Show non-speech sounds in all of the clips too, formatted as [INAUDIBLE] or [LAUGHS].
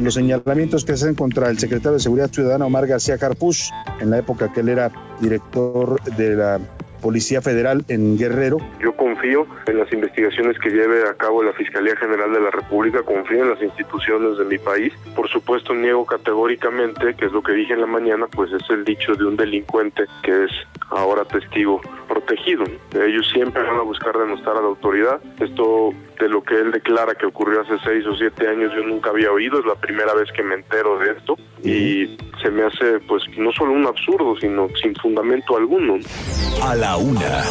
los señalamientos que se hacen contra el secretario de Seguridad Ciudadana Omar García Carpus, en la época que él era director de la Policía Federal en Guerrero. Yo confío en las investigaciones que lleve a cabo la Fiscalía General de la República, confío en las instituciones de mi país. Por supuesto, niego categóricamente, que es lo que dije en la mañana, pues es el dicho de un delincuente que es ahora testigo protegido. Ellos siempre van a buscar denostar a la autoridad. Esto de lo que él declara que ocurrió hace seis o siete años yo nunca había oído, es la primera vez que me entero de esto y se me hace pues no solo un absurdo, sino sin fundamento alguno. A la una,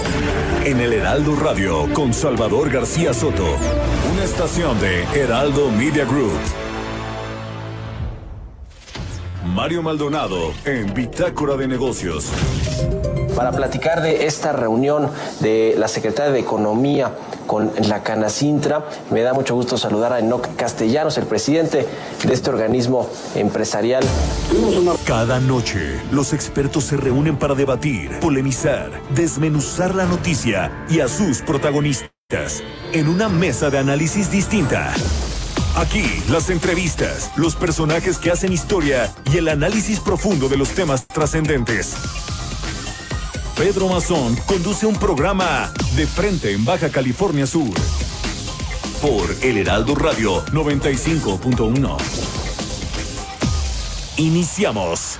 en el Heraldo Radio con Salvador García Soto, una estación de Heraldo Media Group. Mario Maldonado en Bitácora de Negocios. Para platicar de esta reunión de la Secretaria de Economía con la Canacintra, me da mucho gusto saludar a Enoc Castellanos, el presidente de este organismo empresarial. Cada noche, los expertos se reúnen para debatir, polemizar, desmenuzar la noticia y a sus protagonistas en una mesa de análisis distinta. Aquí, las entrevistas, los personajes que hacen historia y el análisis profundo de los temas trascendentes. Pedro Mazón conduce un programa de frente en Baja California Sur. Por El Heraldo Radio 95.1. Iniciamos.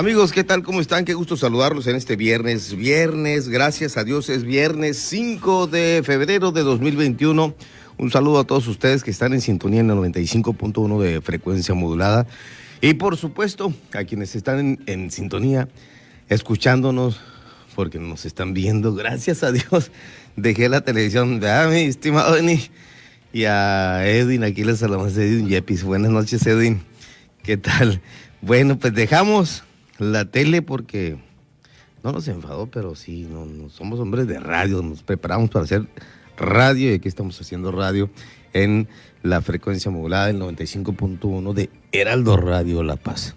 Amigos, ¿qué tal? ¿Cómo están? Qué gusto saludarlos en este viernes. Viernes, gracias a Dios, es viernes 5 de febrero de 2021. Un saludo a todos ustedes que están en sintonía en el 95.1 de frecuencia modulada. Y por supuesto, a quienes están en, sintonía, escuchándonos, porque nos están viendo, gracias a Dios. Dejé la televisión, a mi estimado Denis, y a Edwin, aquí les saludamos Edwin Yepis. Buenas noches, Edwin. ¿Qué tal? Bueno, pues dejamos la tele porque no nos enfadó, pero sí, no, somos hombres de radio, nos preparamos para hacer radio y aquí estamos haciendo radio en la frecuencia modulada del 95.1 de Heraldo Radio La Paz.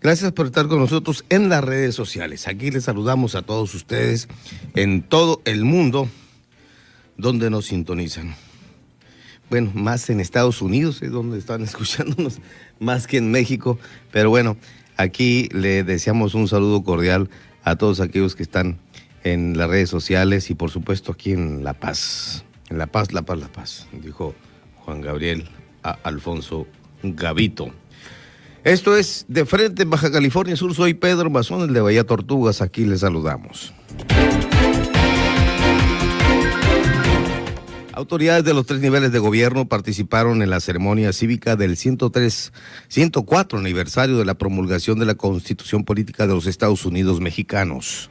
Gracias por estar con nosotros en las redes sociales. Aquí les saludamos a todos ustedes en todo el mundo donde nos sintonizan. Bueno, más en Estados Unidos es donde están [LAUGHS] escuchándonos, más que en México, pero bueno, Aquí le deseamos un saludo cordial a todos aquellos que están en las redes sociales y por supuesto aquí en La Paz. En La Paz, La Paz, La Paz, dijo Juan Gabriel a Alfonso Gavito. Esto es De Frente en Baja California Sur. Soy Pedro Mazón, el de Bahía Tortugas. Aquí les saludamos. Autoridades de los tres niveles de gobierno participaron en la ceremonia cívica del 103, 104 aniversario de la promulgación de la Constitución Política de los Estados Unidos Mexicanos.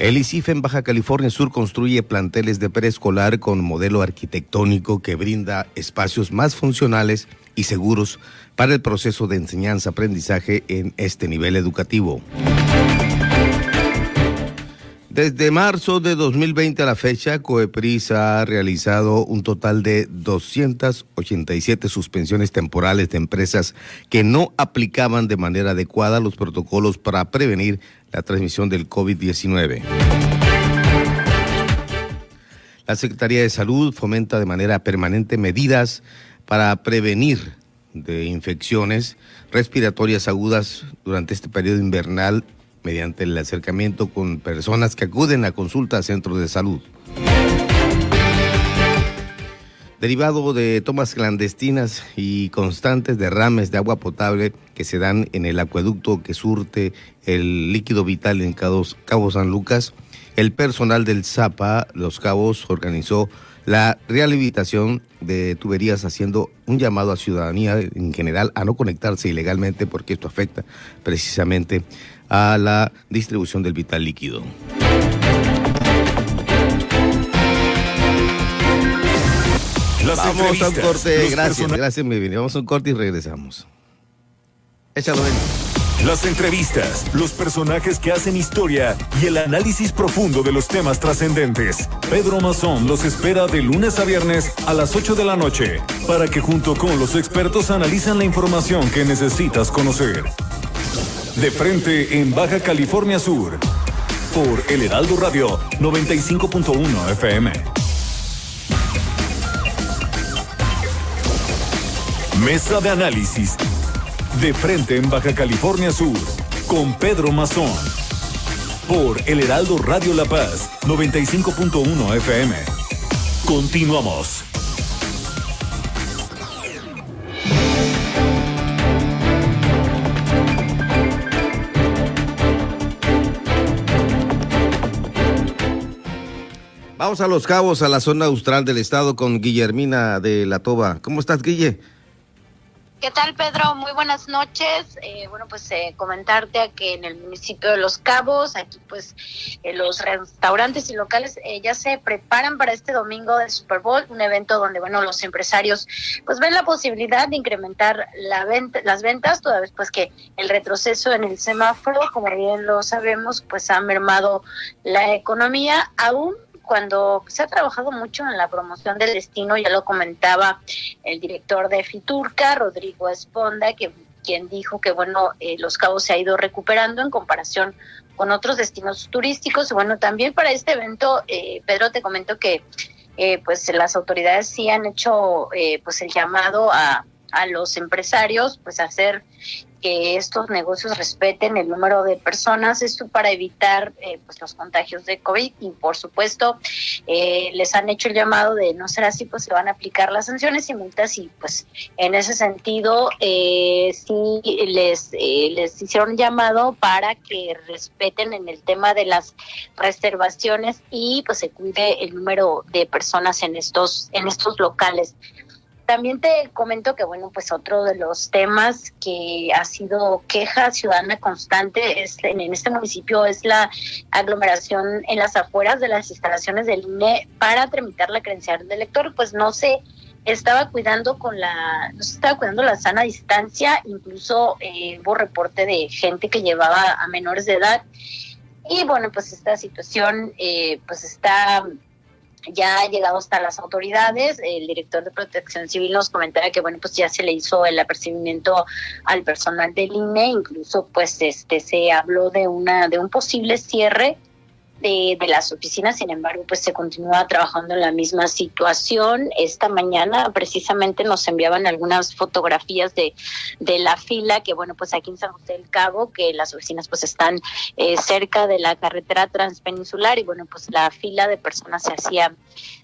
El ICIF en Baja California Sur construye planteles de preescolar con modelo arquitectónico que brinda espacios más funcionales y seguros para el proceso de enseñanza-aprendizaje en este nivel educativo. Desde marzo de 2020 a la fecha, Coepris ha realizado un total de 287 suspensiones temporales de empresas que no aplicaban de manera adecuada los protocolos para prevenir la transmisión del COVID-19. La Secretaría de Salud fomenta de manera permanente medidas para prevenir de infecciones respiratorias agudas durante este periodo invernal mediante el acercamiento con personas que acuden a consulta a centros de salud. Derivado de tomas clandestinas y constantes derrames de agua potable que se dan en el acueducto que surte el líquido vital en Cabo San Lucas, el personal del ZAPA Los Cabos organizó la rehabilitación de tuberías haciendo un llamado a ciudadanía en general a no conectarse ilegalmente porque esto afecta precisamente a la distribución del vital líquido. Vamos a un corte, gracias, gracias, muy bien. Vamos a un corte y regresamos. Échalo en. Las entrevistas, los personajes que hacen historia y el análisis profundo de los temas trascendentes. Pedro Mazón los espera de lunes a viernes a las 8 de la noche para que junto con los expertos analizan la información que necesitas conocer. De frente en Baja California Sur por El Heraldo Radio 95.1 FM. Mesa de análisis. De frente en Baja California Sur. Con Pedro Mazón. Por El Heraldo Radio La Paz 95.1 FM. Continuamos. Vamos a Los Cabos, a la zona austral del estado con Guillermina de la Toba. ¿Cómo estás, Guille? ¿Qué tal, Pedro? Muy buenas noches. Eh, bueno, pues eh, comentarte que en el municipio de Los Cabos, aquí pues eh, los restaurantes y locales eh, ya se preparan para este domingo del Super Bowl, un evento donde, bueno, los empresarios pues ven la posibilidad de incrementar la venta, las ventas, toda vez pues que el retroceso en el semáforo, como bien lo sabemos, pues ha mermado la economía, aún cuando se ha trabajado mucho en la promoción del destino, ya lo comentaba el director de Fiturca, Rodrigo Esponda, que quien dijo que bueno, eh, Los Cabos se ha ido recuperando en comparación con otros destinos turísticos. Bueno, también para este evento, eh, Pedro, te comento que eh, pues las autoridades sí han hecho eh, pues el llamado a, a los empresarios pues a hacer que estos negocios respeten el número de personas, esto para evitar eh, pues los contagios de COVID y por supuesto eh, les han hecho el llamado de no ser así, pues se van a aplicar las sanciones y multas y pues en ese sentido eh, sí les, eh, les hicieron llamado para que respeten en el tema de las reservaciones y pues se cuide el número de personas en estos, en estos locales. También te comento que, bueno, pues otro de los temas que ha sido queja ciudadana constante es, en, este municipio es la aglomeración en las afueras de las instalaciones del INE para tramitar la credencial del elector. Pues no se estaba cuidando con la, no se estaba cuidando la sana distancia, incluso eh, hubo reporte de gente que llevaba a menores de edad. Y bueno, pues esta situación eh, pues está ya ha llegado hasta las autoridades. El director de Protección Civil nos comentaba que bueno, pues ya se le hizo el apercibimiento al personal del INE, incluso pues este se habló de una de un posible cierre de, de, las oficinas, sin embargo, pues se continúa trabajando en la misma situación. Esta mañana precisamente nos enviaban algunas fotografías de, de la fila, que bueno, pues aquí en San José del Cabo, que las oficinas pues están eh, cerca de la carretera transpeninsular y bueno, pues la fila de personas se hacía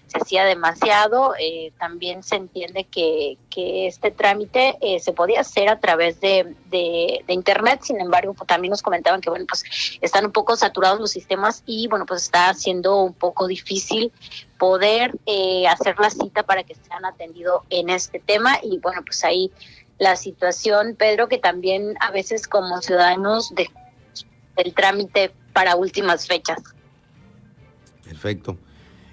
se hacía demasiado. Eh, también se entiende que, que este trámite eh, se podía hacer a través de, de, Internet, sin embargo, pues, también nos comentaban que, bueno, pues están un poco saturados los sistemas y, bueno, pues está siendo un poco difícil poder eh, hacer la cita para que sean atendidos en este tema y, bueno, pues ahí la situación, Pedro, que también a veces como ciudadanos de el trámite para últimas fechas. Perfecto.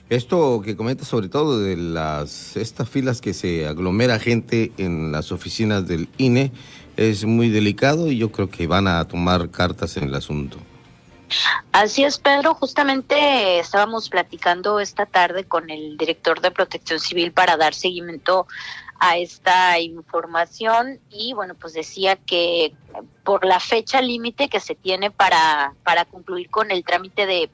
Esto que comenta sobre todo de las estas filas que se aglomera gente en las oficinas del INE es muy delicado y yo creo que van a tomar cartas en el asunto. Así es, Pedro. Justamente estábamos platicando esta tarde con el director de Protección Civil para dar seguimiento a esta información y bueno, pues decía que por la fecha límite que se tiene para, para concluir con el trámite de,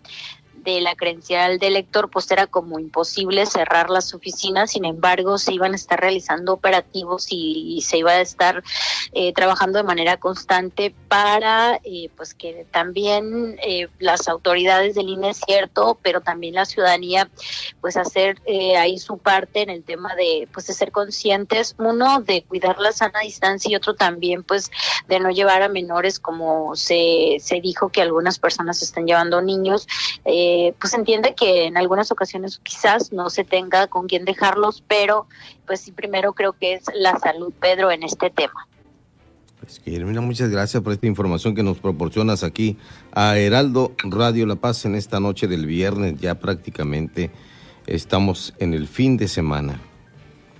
de la credencial de elector, pues era como imposible cerrar las oficinas, sin embargo, se iban a estar realizando operativos y, se iba a estar eh, trabajando de manera constante para eh, pues que también eh, las autoridades del INE cierto, pero también la ciudadanía pues hacer eh, ahí su parte en el tema de pues de ser conscientes, uno de cuidar la sana distancia y otro también pues de no llevar a menores como se, se dijo que algunas personas están llevando niños. Eh, eh, pues entiende que en algunas ocasiones quizás no se tenga con quién dejarlos, pero pues sí, primero creo que es la salud, Pedro, en este tema. Pues Guillermina, muchas gracias por esta información que nos proporcionas aquí a Heraldo Radio La Paz en esta noche del viernes. Ya prácticamente estamos en el fin de semana.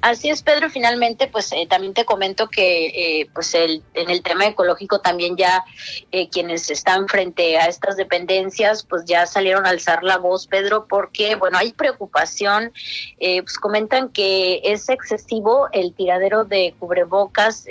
Así es, Pedro. Finalmente, pues eh, también te comento que eh, pues el, en el tema ecológico también ya eh, quienes están frente a estas dependencias, pues ya salieron a alzar la voz, Pedro, porque, bueno, hay preocupación. pues comentan que es excesivo el tiradero de cubrebocas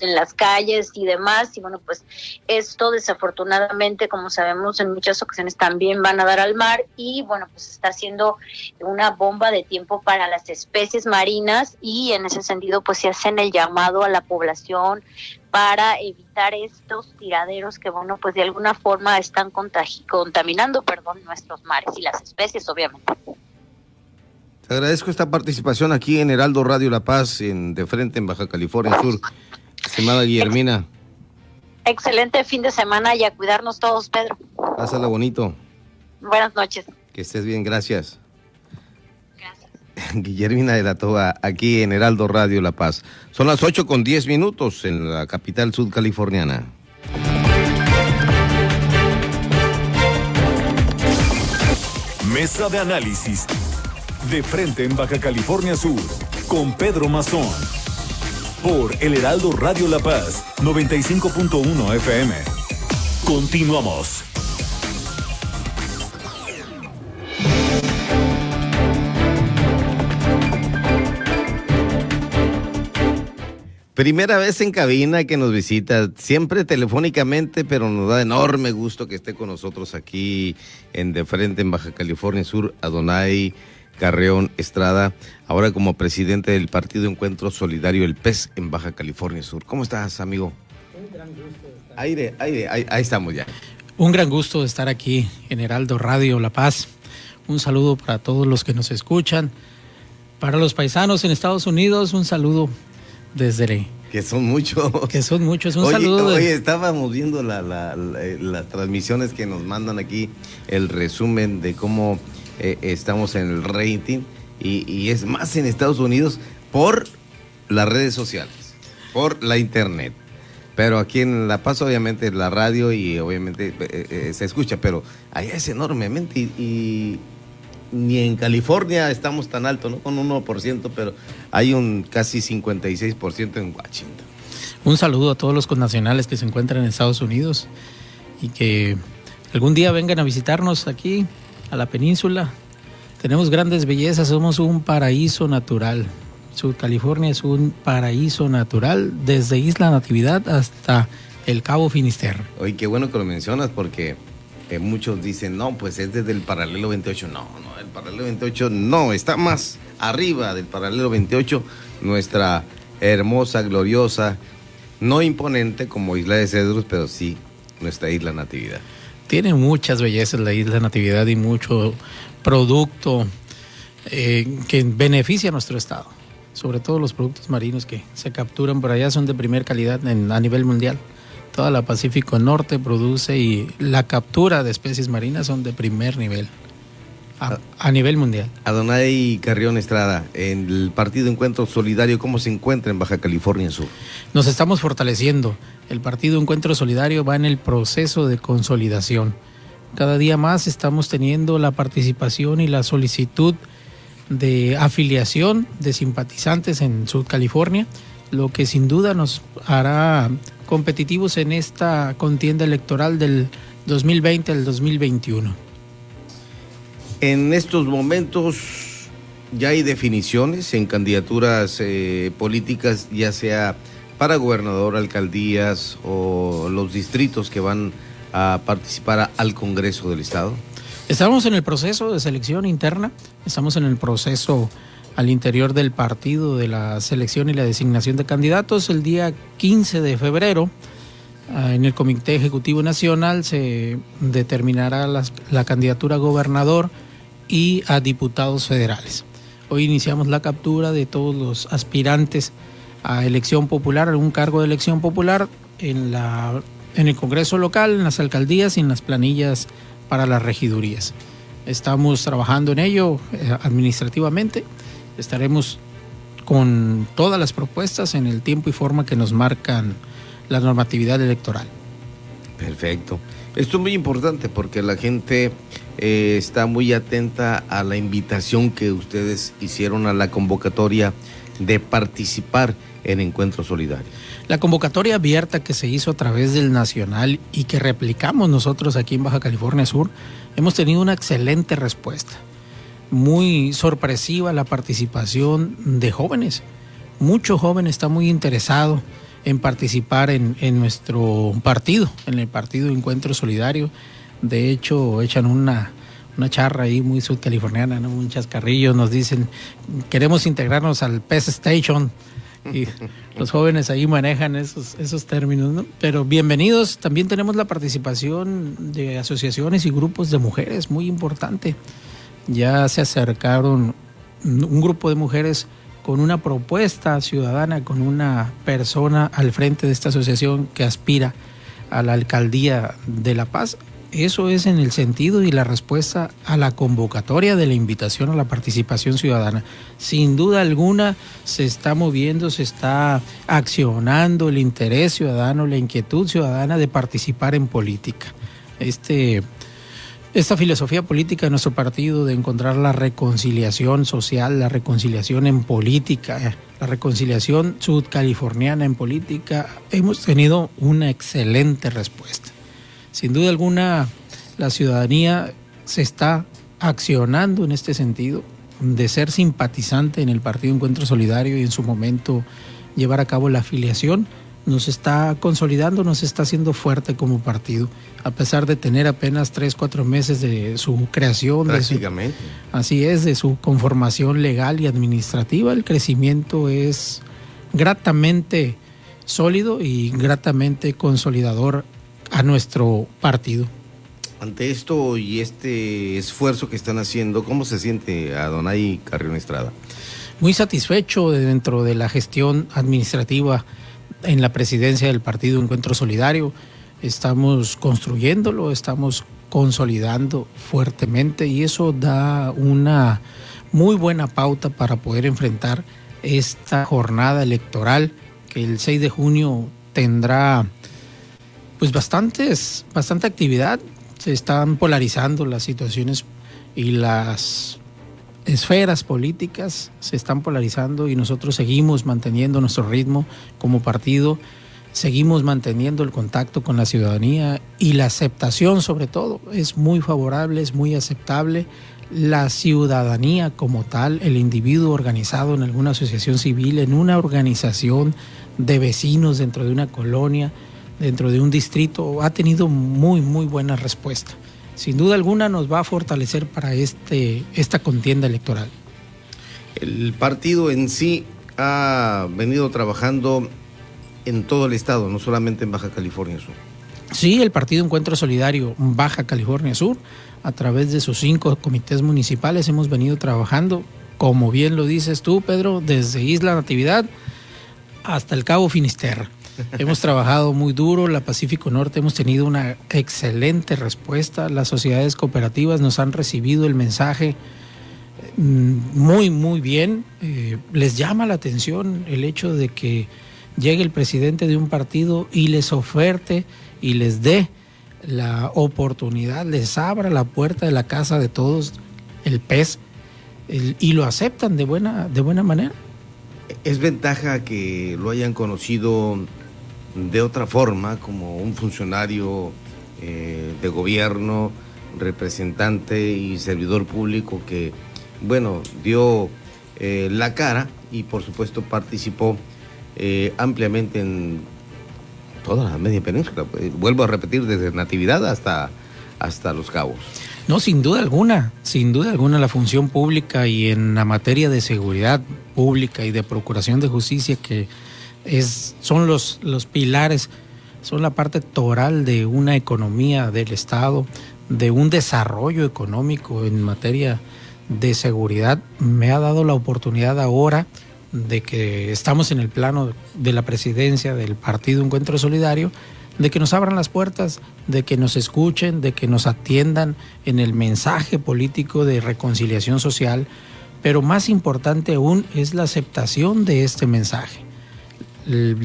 en las calles y demás. Y bueno, pues esto desafortunadamente, como sabemos, en muchas ocasiones también van a dar al mar y bueno, pues está siendo una bomba de tiempo para las especies marinas y en ese sentido pues se hacen el llamado a la población para evitar estos tiraderos que bueno pues de alguna forma están contaminando perdón nuestros mares y las especies obviamente. Te agradezco esta participación aquí en Heraldo Radio La Paz, en De Frente, en Baja California Sur. Estimada Guillermina. Excelente fin de semana y a cuidarnos todos, Pedro. Pásala bonito. Buenas noches. Que estés bien, gracias. Gracias. [LAUGHS] Guillermina de la Toga, aquí en Heraldo Radio La Paz. Son las 8 con 10 minutos en la capital sudcaliforniana. Mesa de análisis. De frente en Baja California Sur, con Pedro Mazón por El Heraldo Radio La Paz, 95.1 FM. Continuamos. Primera vez en cabina que nos visita, siempre telefónicamente, pero nos da enorme gusto que esté con nosotros aquí en De Frente en Baja California Sur, Adonai Carreón Estrada, ahora como presidente del Partido Encuentro Solidario El PES en Baja California Sur. ¿Cómo estás, amigo? Un gran gusto. Aire, aire, ahí, estamos ya. Un gran gusto de estar aquí en Heraldo Radio La Paz. Un saludo para todos los que nos escuchan. Para los paisanos en Estados Unidos, un saludo desde que son muchos. Que son muchos. Un saludo. Oye, estábamos viendo las transmisiones que nos mandan aquí, el resumen de cómo eh, estamos en el rating y, es más en Estados Unidos por las redes sociales, por la internet. Pero aquí en La Paz obviamente la radio y obviamente eh, eh, se escucha, pero allá es enormemente y, ni en California estamos tan alto, ¿no? Con un 1%, pero hay un casi 56% en Washington. Un saludo a todos los connacionales que se encuentran en Estados Unidos y que algún día vengan a visitarnos aquí a la península. Tenemos grandes bellezas, somos un paraíso natural. Sur California es un paraíso natural desde Isla Natividad hasta el Cabo Finisterre. Oye, qué bueno que lo mencionas porque eh, muchos dicen, no, pues es desde el paralelo 28. No, no, el paralelo 28 no, está más arriba del paralelo 28, nuestra hermosa, gloriosa, no imponente como Isla de Cedros, pero sí nuestra Isla Natividad tiene muchas bellezas la isla Natividad y mucho producto eh, que beneficia a nuestro estado. Sobre todo los productos marinos que se capturan por allá son de primer calidad a nivel mundial. Toda la Pacífico Norte produce y la captura de especies marinas son de primer nivel a, nivel mundial. Adonai Carrión Estrada, en el Partido Encuentro Solidario, ¿cómo se encuentra en Baja California Sur? Nos estamos fortaleciendo. El Partido Encuentro Solidario va en el proceso de consolidación. Cada día más estamos teniendo la participación y la solicitud de afiliación de simpatizantes en Sur California, lo que sin duda nos hará competitivos en esta contienda electoral del 2020 al 2021. En estos momentos ya hay definiciones en candidaturas eh, políticas, ya sea para gobernador, alcaldías o los distritos que van a participar al Congreso del Estado. Estamos en el proceso de selección interna, estamos en el proceso al interior del partido de la selección y la designación de candidatos. El día 15 de febrero, ah, en el Comité Ejecutivo Nacional, se determinará la candidatura a gobernador y a diputados federales. Hoy iniciamos la captura de todos los aspirantes a elección popular, a un cargo de elección popular en, la, en el Congreso local, en las alcaldías y en las planillas para las regidurías. Estamos trabajando en ello eh, administrativamente. Estaremos con todas las propuestas en el tiempo y forma que nos marcan la normatividad electoral. Perfecto. Esto es muy importante porque la gente eh, está muy atenta a la invitación que ustedes hicieron a la convocatoria de participar en Encuentro Solidario. La convocatoria abierta que se hizo a través del Nacional y que replicamos nosotros aquí en Baja California Sur, hemos tenido una excelente respuesta. Muy sorpresiva la participación de jóvenes. Mucho joven está muy interesado en participar en, nuestro partido, en el partido Encuentro Solidario. De hecho, echan una, una charra ahí muy sudcaliforniana, ¿no? un chascarrillo, nos dicen, queremos integrarnos al PES Station. Y [LAUGHS] los jóvenes ahí manejan esos, esos términos, ¿no? Pero bienvenidos, también tenemos la participación de asociaciones y grupos de mujeres, muy importante. Ya se acercaron un grupo de mujeres con una propuesta ciudadana, con una persona al frente de esta asociación que aspira a la alcaldía de La Paz. Eso es en el sentido y la respuesta a la convocatoria de la invitación a la participación ciudadana. Sin duda alguna se está moviendo, se está accionando el interés ciudadano, la inquietud ciudadana de participar en política. Este esta filosofía política de nuestro partido de encontrar la reconciliación social, la reconciliación en política, la reconciliación sudcaliforniana en política, hemos tenido una excelente respuesta. Sin duda alguna, la ciudadanía se está accionando en este sentido de ser simpatizante en el Partido Encuentro Solidario y en su momento llevar a cabo la afiliación nos está consolidando, nos está haciendo fuerte como partido, a pesar de tener apenas tres, cuatro meses de su creación. Prácticamente. así es, de su conformación legal y administrativa, el crecimiento es gratamente sólido y gratamente consolidador a nuestro partido. Ante esto y este esfuerzo que están haciendo, ¿cómo se siente Adonai Carrión Estrada? Muy satisfecho dentro de la gestión administrativa en la presidencia del Partido Encuentro Solidario. Estamos construyéndolo, estamos consolidando fuertemente y eso da una muy buena pauta para poder enfrentar esta jornada electoral que el 6 de junio tendrá pues bastantes, bastante actividad. Se están polarizando las situaciones y las esferas políticas se están polarizando y nosotros seguimos manteniendo nuestro ritmo como partido, seguimos manteniendo el contacto con la ciudadanía y la aceptación sobre todo es muy favorable, es muy aceptable. La ciudadanía como tal, el individuo organizado en alguna asociación civil, en una organización de vecinos dentro de una colonia, dentro de un distrito, ha tenido muy, muy buena respuesta sin duda alguna nos va a fortalecer para este, esta contienda electoral. El partido en sí ha venido trabajando en todo el estado, no solamente en Baja California Sur. Sí, el Partido Encuentro Solidario Baja California Sur, a través de sus cinco comités municipales, hemos venido trabajando, como bien lo dices tú, Pedro, desde Isla Natividad hasta el Cabo Finisterra. Hemos trabajado muy duro, la Pacífico Norte hemos tenido una excelente respuesta, las sociedades cooperativas nos han recibido el mensaje mm, muy, muy bien. Eh, les llama la atención el hecho de que llegue el presidente de un partido y les oferte y les dé la oportunidad, les abra la puerta de la casa de todos, el pez, y lo aceptan de buena, de buena manera. Es ventaja que lo hayan conocido de otra forma, como un funcionario eh, de gobierno, representante y servidor público que, bueno, dio eh, la cara y por supuesto participó eh, ampliamente en toda la media península. Vuelvo a repetir, desde Natividad hasta, hasta Los Cabos. No, sin duda alguna, sin duda alguna la función pública y en la materia de seguridad pública y de procuración de justicia que es, son los, los pilares, son la parte toral de una economía del Estado, de un desarrollo económico en materia de seguridad. Me ha dado la oportunidad ahora de que estamos en el plano de la presidencia del Partido Encuentro Solidario, de que nos abran las puertas, de que nos escuchen, de que nos atiendan en el mensaje político de reconciliación social, pero más importante aún es la aceptación de este mensaje,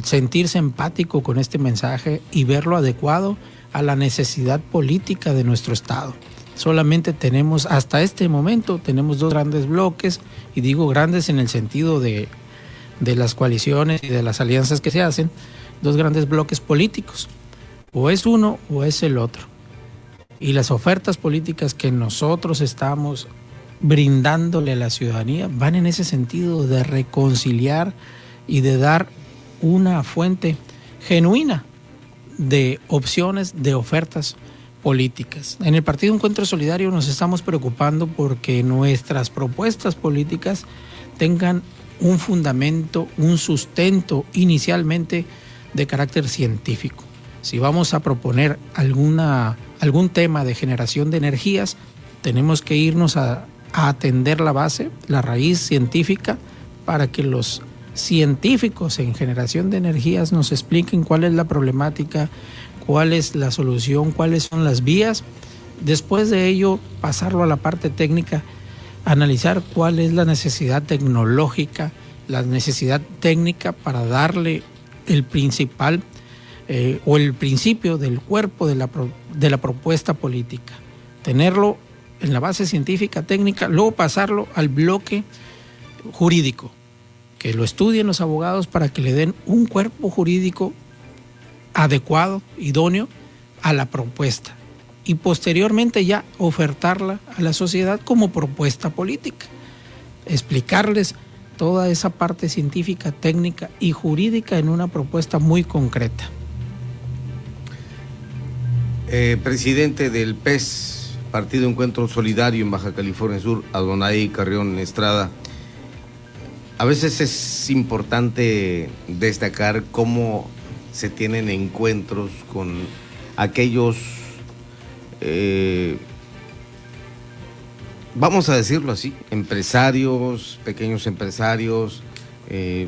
sentirse empático con este mensaje y verlo adecuado a la necesidad política de nuestro Estado. Solamente tenemos, hasta este momento, tenemos dos grandes bloques, y digo grandes en el sentido de, de las coaliciones y de las alianzas que se hacen, dos grandes bloques políticos. O es uno o es el otro. Y las ofertas políticas que nosotros estamos brindándole a la ciudadanía van en ese sentido de reconciliar y de dar una fuente genuina de opciones, de ofertas políticas. En el Partido Encuentro Solidario nos estamos preocupando porque nuestras propuestas políticas tengan un fundamento, un sustento inicialmente de carácter científico. Si vamos a proponer alguna, algún tema de generación de energías, tenemos que irnos a, a atender la base, la raíz científica, para que los científicos en generación de energías nos expliquen cuál es la problemática, cuál es la solución, cuáles son las vías. Después de ello, pasarlo a la parte técnica analizar cuál es la necesidad tecnológica, la necesidad técnica para darle el principal eh, o el principio del cuerpo de la, de la propuesta política. Tenerlo en la base científica, técnica, luego pasarlo al bloque jurídico, que lo estudien los abogados para que le den un cuerpo jurídico adecuado, idóneo a la propuesta y posteriormente ya ofertarla a la sociedad como propuesta política. Explicarles toda esa parte científica, técnica y jurídica en una propuesta muy concreta. Eh, presidente del PES, Partido Encuentro Solidario en Baja California Sur, Adonai Carrión Estrada. A veces es importante destacar cómo se tienen encuentros con aquellos eh, vamos a decirlo así, empresarios, pequeños empresarios, eh,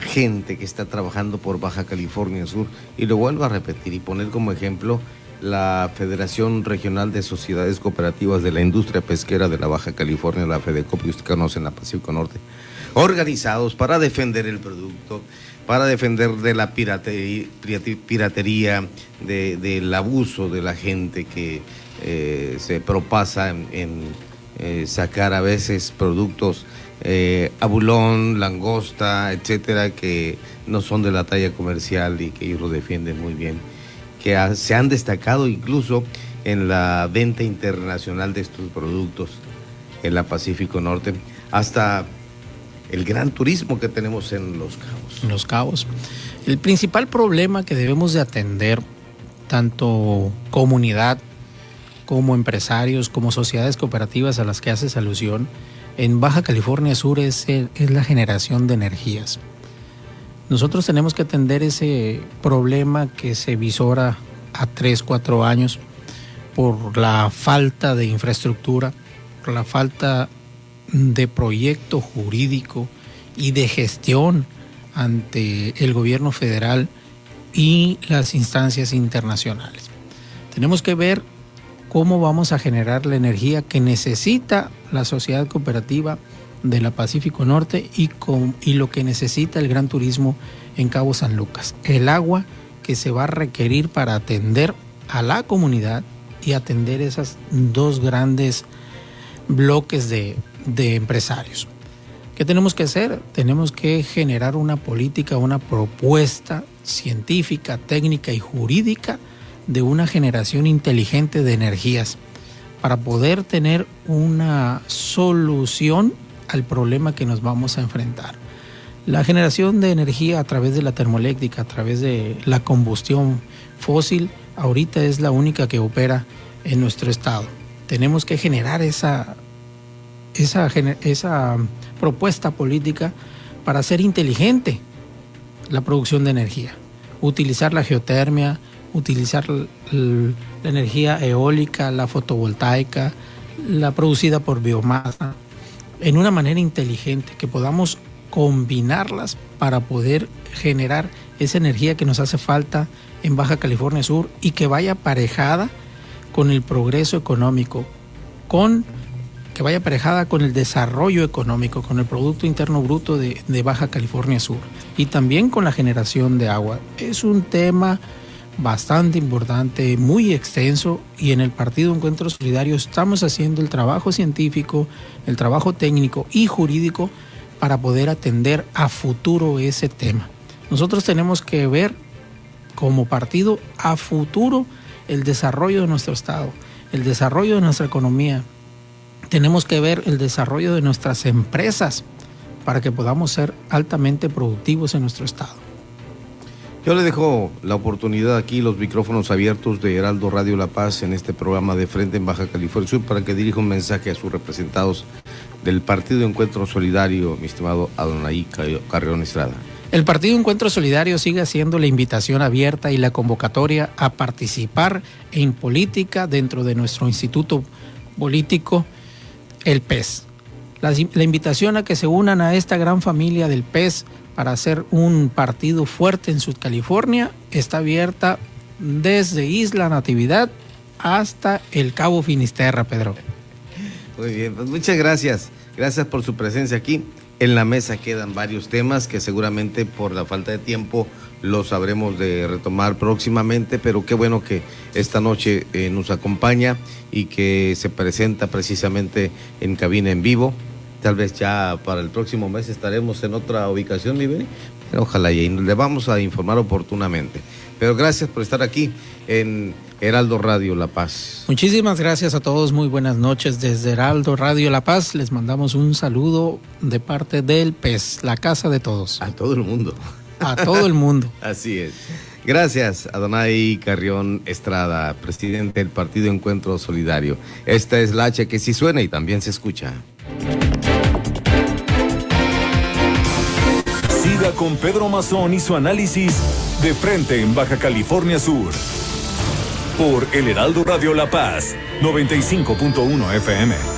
gente que está trabajando por Baja California Sur. Y lo vuelvo a repetir y poner como ejemplo la Federación Regional de Sociedades Cooperativas de la Industria Pesquera de la Baja California, la FEDECOP, que usted conoce en la Pacífico Norte, organizados para defender el producto, para defender de la piratería, del abuso de la gente que eh, se propasa en, eh, sacar a veces productos eh, abulón, langosta, etcétera, que no son de la talla comercial y que ellos lo defienden muy bien, que se han destacado incluso en la venta internacional de estos productos en la Pacífico Norte, hasta el gran turismo que tenemos en Los Cabos. Los Cabos. El principal problema que debemos de atender, tanto comunidad como empresarios, como sociedades cooperativas a las que haces alusión, en Baja California Sur es, es la generación de energías. Nosotros tenemos que atender ese problema que se visora a 3, 4 años por la falta de infraestructura, por la falta de proyecto jurídico y de gestión ante el gobierno federal y las instancias internacionales. Tenemos que ver cómo vamos a generar la energía que necesita la sociedad cooperativa de la Pacífico Norte y, con, y lo que necesita el gran turismo en Cabo San Lucas. El agua que se va a requerir para atender a la comunidad y atender esas dos grandes bloques de, de empresarios. ¿Qué tenemos que hacer? Tenemos que generar una política, una propuesta científica, técnica y jurídica de una generación inteligente de energías para poder tener una solución al problema que nos vamos a enfrentar. La generación de energía a través de la termoeléctrica, a través de la combustión fósil, ahorita es la única que opera en nuestro estado. Tenemos que generar esa esa, propuesta política para hacer inteligente la producción de energía. Utilizar la geotermia, utilizar la energía eólica, la fotovoltaica, la producida por biomasa, en una manera inteligente, que podamos combinarlas para poder generar esa energía que nos hace falta en Baja California Sur y que vaya aparejada con el progreso económico, con que vaya aparejada con el desarrollo económico, con el Producto Interno Bruto de, de, Baja California Sur y también con la generación de agua. Es un tema bastante importante, muy extenso y en el Partido Encuentro Solidario estamos haciendo el trabajo científico, el trabajo técnico y jurídico para poder atender a futuro ese tema. Nosotros tenemos que ver como partido a futuro el desarrollo de nuestro Estado, el desarrollo de nuestra economía. Tenemos que ver el desarrollo de nuestras empresas para que podamos ser altamente productivos en nuestro Estado. Yo le dejo la oportunidad aquí, los micrófonos abiertos de Heraldo Radio La Paz en este programa de Frente en Baja California Sur para que dirija un mensaje a sus representados del Partido Encuentro Solidario, mi estimado Adonai Carrión Estrada. El Partido Encuentro Solidario sigue haciendo la invitación abierta y la convocatoria a participar en política dentro de nuestro instituto político, el PES. La, invitación a que se unan a esta gran familia del PES para hacer un partido fuerte en California está abierta desde Isla Natividad hasta el Cabo Finisterra, Pedro. Muy bien, pues muchas gracias. Gracias por su presencia aquí. En la mesa quedan varios temas que seguramente por la falta de tiempo los sabremos de retomar próximamente, pero qué bueno que esta noche eh, nos acompaña y que se presenta precisamente en cabina en vivo. Tal vez ya para el próximo mes estaremos en otra ubicación, mi Beni. Ojalá y le vamos a informar oportunamente. Pero gracias por estar aquí en Heraldo Radio La Paz. Muchísimas gracias a todos, muy buenas noches desde Heraldo Radio La Paz. Les mandamos un saludo de parte del PES, la casa de todos. A todo el mundo. A todo el mundo. [LAUGHS] Así es. Gracias, Adonai Carrión Estrada, presidente del Partido Encuentro Solidario. Esta es la H que sí suena y también se escucha. Siga con Pedro Mazón y su análisis de frente en Baja California Sur. Por El Heraldo Radio La Paz, 95.1 FM.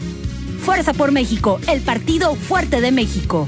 Fuerza por México, el partido fuerte de México.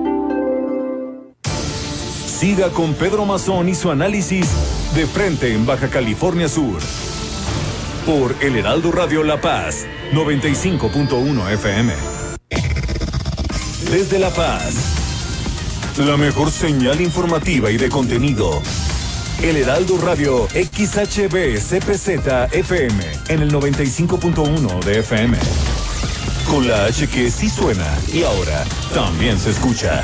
Siga con Pedro Mazón y su análisis de frente en Baja California Sur. Por El Heraldo Radio La Paz, 95.1 FM. Desde La Paz, la mejor señal informativa y de contenido. El Heraldo Radio XHB CPZ FM en el 95.1 de FM. Con la H que sí suena y ahora también se escucha.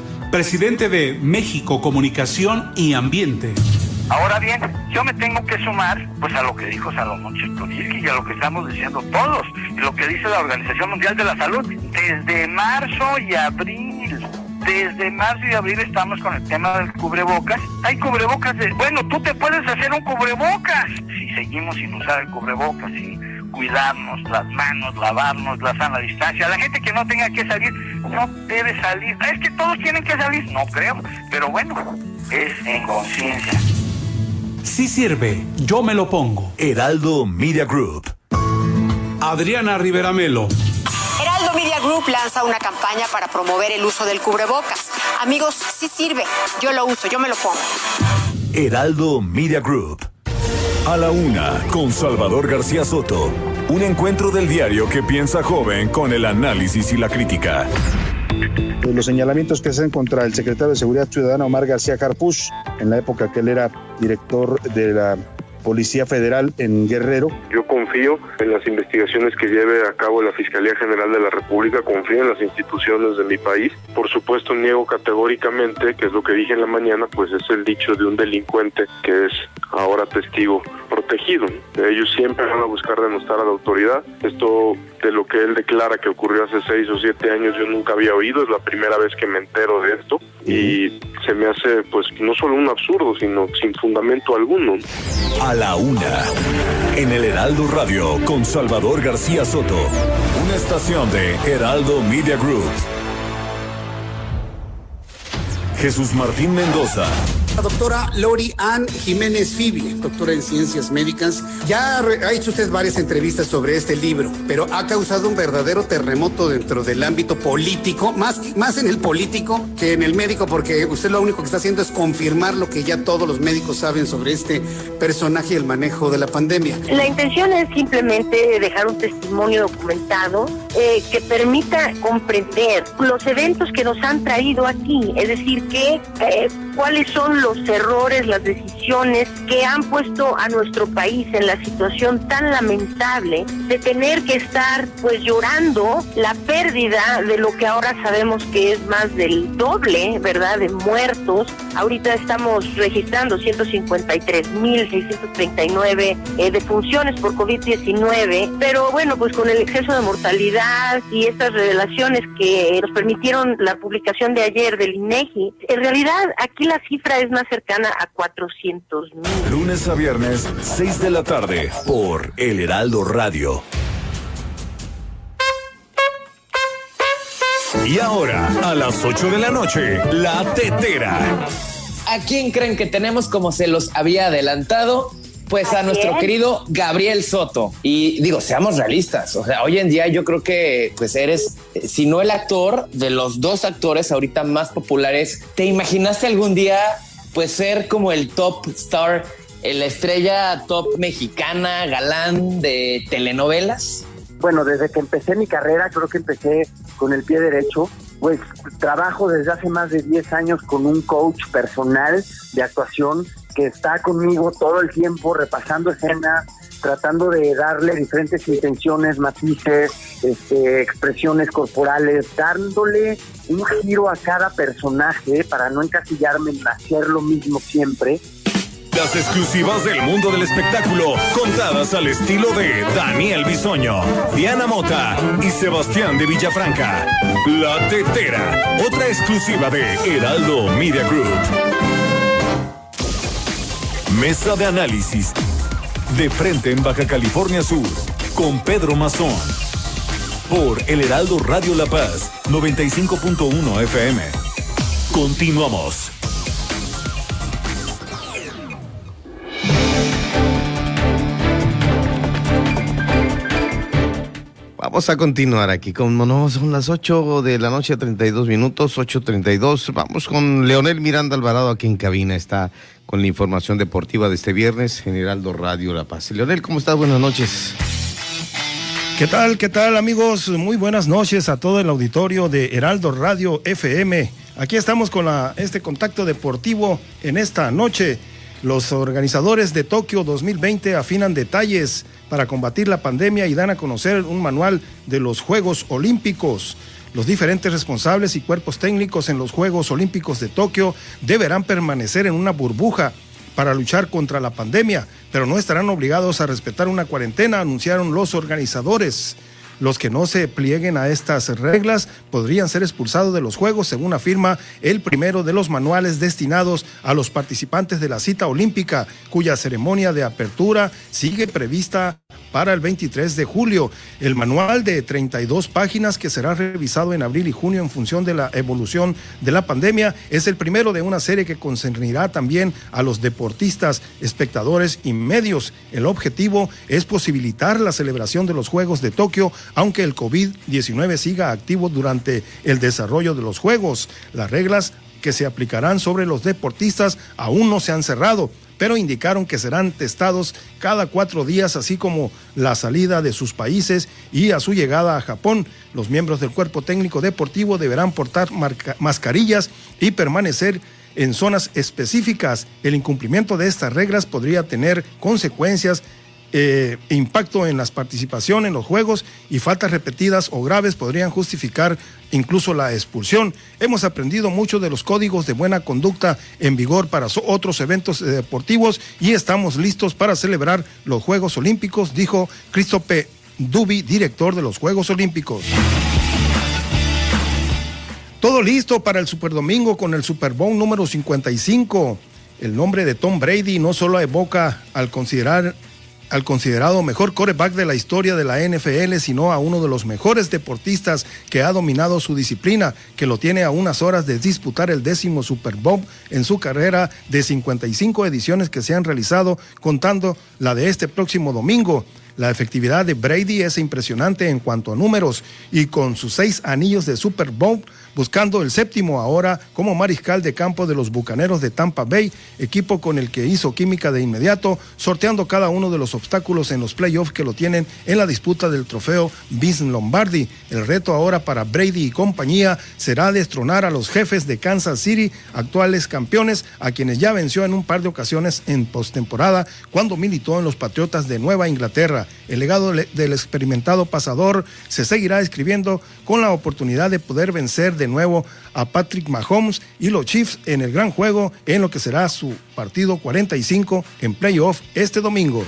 presidente de México Comunicación y Ambiente. Ahora bien, yo me tengo que sumar pues a lo que dijo Salomón Chertorivsky y a lo que estamos diciendo todos, y lo que dice la Organización Mundial de la Salud. Desde marzo y abril, desde marzo y abril estamos con el tema del cubrebocas. Hay cubrebocas de, bueno, tú te puedes hacer un cubrebocas si seguimos sin usar el cubrebocas, sin cuidarnos las manos, lavarnos, la sana distancia. La gente que no tenga que salir, no debe salir. Es que todos tienen que salir, no creo, pero bueno, es en conciencia. Sí sirve, yo me lo pongo. Heraldo Media Group. Adriana Rivera Melo. Heraldo Media Group lanza una campaña para promover el uso del cubrebocas. Amigos, sí sirve, yo lo uso, yo me lo pongo. Heraldo Media Group. A la una, con Salvador García Soto. Un encuentro del diario que piensa joven con el análisis y la crítica. Los señalamientos que hacen contra el secretario de Seguridad Ciudadana Omar García Carpush, en la época que él era director de la Policía Federal en Guerrero. Yo confío en las investigaciones que lleve a cabo la Fiscalía General de la República, confío en las instituciones de mi país. Por supuesto, niego categóricamente, que es lo que dije en la mañana, pues es el dicho de un delincuente que es ahora testigo protegido. Ellos siempre van a buscar denostar a la autoridad. Esto de lo que él declara que ocurrió hace seis o siete años yo nunca había oído, es la primera vez que me entero de esto y se me hace pues no solo un absurdo, sino sin fundamento alguno. A la una, en el Heraldo Radio con Salvador García Soto, una estación de Heraldo Media Group. Jesús Martín Mendoza. La doctora Lori Ann Jiménez Fibi, doctora en ciencias médicas, ya ha hecho usted varias entrevistas sobre este libro, pero ha causado un verdadero terremoto dentro del ámbito político, más, más en el político que en el médico, porque usted lo único que está haciendo es confirmar lo que ya todos los médicos saben sobre este personaje y el manejo de la pandemia. La intención es simplemente dejar un testimonio documentado eh, que permita comprender los eventos que nos han traído aquí, es decir, que eh, cuáles son los errores, las decisiones que han puesto a nuestro país en la situación tan lamentable de tener que estar pues llorando la pérdida de lo que ahora sabemos que es más del doble, ¿verdad?, de muertos. Ahorita estamos registrando 153.639 eh, defunciones por COVID-19, pero bueno, pues con el exceso de mortalidad y estas revelaciones que nos permitieron la publicación de ayer del INEGI, en realidad aquí la cifra es más cercana a 400 mil. Lunes a viernes, 6 de la tarde, por El Heraldo Radio. Y ahora, a las 8 de la noche, La Tetera. ¿A quién creen que tenemos como se los había adelantado? Pues a, nuestro querido Gabriel Soto. Y digo, seamos realistas. O sea, hoy en día yo creo que pues eres, si no el actor, de los dos actores ahorita más populares. ¿Te imaginaste algún día pues ser como el top star, la estrella top mexicana, galán de telenovelas? Bueno, desde que empecé mi carrera, creo que empecé con el pie derecho. Pues trabajo desde hace más de 10 años con un coach personal de actuación que está conmigo todo el tiempo repasando escenas, tratando de darle diferentes intenciones, matices, este, expresiones corporales, dándole un giro a cada personaje para no encasillarme en hacer lo mismo siempre. Las exclusivas del mundo del espectáculo, contadas al estilo de Daniel Bisoño, Diana Mota y Sebastián de Villafranca. La Tetera, otra exclusiva de Heraldo Media Group. Mesa de análisis. De frente en Baja California Sur, con Pedro Mazón. Por El Heraldo Radio La Paz, 95.1 FM. Continuamos. Vamos a continuar aquí, como no, son las 8 de la noche, 32 minutos, 8.32. Vamos con Leonel Miranda Alvarado, aquí en cabina está con la información deportiva de este viernes, Generaldo Radio La Paz. Leonel, ¿cómo estás? Buenas noches. ¿Qué tal? ¿Qué tal amigos? Muy buenas noches a todo el auditorio de Heraldo Radio FM. Aquí estamos con este contacto deportivo en esta noche. Los organizadores de Tokio 2020 afinan detalles para combatir la pandemia y dan a conocer un manual de los Juegos Olímpicos. Los diferentes responsables y cuerpos técnicos en los Juegos Olímpicos de Tokio deberán permanecer en una burbuja para luchar contra la pandemia, pero no estarán obligados a respetar una cuarentena, anunciaron los organizadores. Los que no se plieguen a estas reglas podrían ser expulsados de los Juegos, según afirma el primero de los manuales destinados a los participantes de la cita olímpica, cuya ceremonia de apertura sigue prevista para el 23 de julio. El manual de 32 páginas que será revisado en abril y junio en función de la evolución de la pandemia es el primero de una serie que concernirá también a los deportistas, espectadores y medios. El objetivo es posibilitar la celebración de los Juegos de Tokio aunque el COVID-19 siga activo durante el desarrollo de los Juegos. Las reglas que se aplicarán sobre los deportistas aún no se han cerrado, pero indicaron que serán testados cada cuatro días, así como la salida de sus países y a su llegada a Japón. Los miembros del cuerpo técnico deportivo deberán portar mascarillas y permanecer en zonas específicas. El incumplimiento de estas reglas podría tener consecuencias eh, impacto en las participaciones en los juegos y faltas repetidas o graves podrían justificar incluso la expulsión. Hemos aprendido mucho de los códigos de buena conducta en vigor para otros eventos eh, deportivos y estamos listos para celebrar los Juegos Olímpicos, dijo Christophe Dubi, director de los Juegos Olímpicos. Todo listo para el Super Domingo con el Super Bowl número 55. El nombre de Tom Brady no solo evoca al considerar al considerado mejor coreback de la historia de la NFL, sino a uno de los mejores deportistas que ha dominado su disciplina, que lo tiene a unas horas de disputar el décimo Super Bowl en su carrera de 55 ediciones que se han realizado, contando la de este próximo domingo. La efectividad de Brady es impresionante en cuanto a números y con sus seis anillos de Super Bowl buscando el séptimo ahora como mariscal de campo de los Bucaneros de Tampa Bay, equipo con el que hizo química de inmediato, sorteando cada uno de los obstáculos en los playoffs que lo tienen en la disputa del trofeo Vince Lombardi. El reto ahora para Brady y compañía será destronar a los jefes de Kansas City, actuales campeones, a quienes ya venció en un par de ocasiones en postemporada cuando militó en los Patriotas de Nueva Inglaterra. El legado del experimentado pasador se seguirá escribiendo con la oportunidad de poder vencer de nuevo a Patrick Mahomes y los Chiefs en el gran juego en lo que será su partido 45 en playoff este domingo.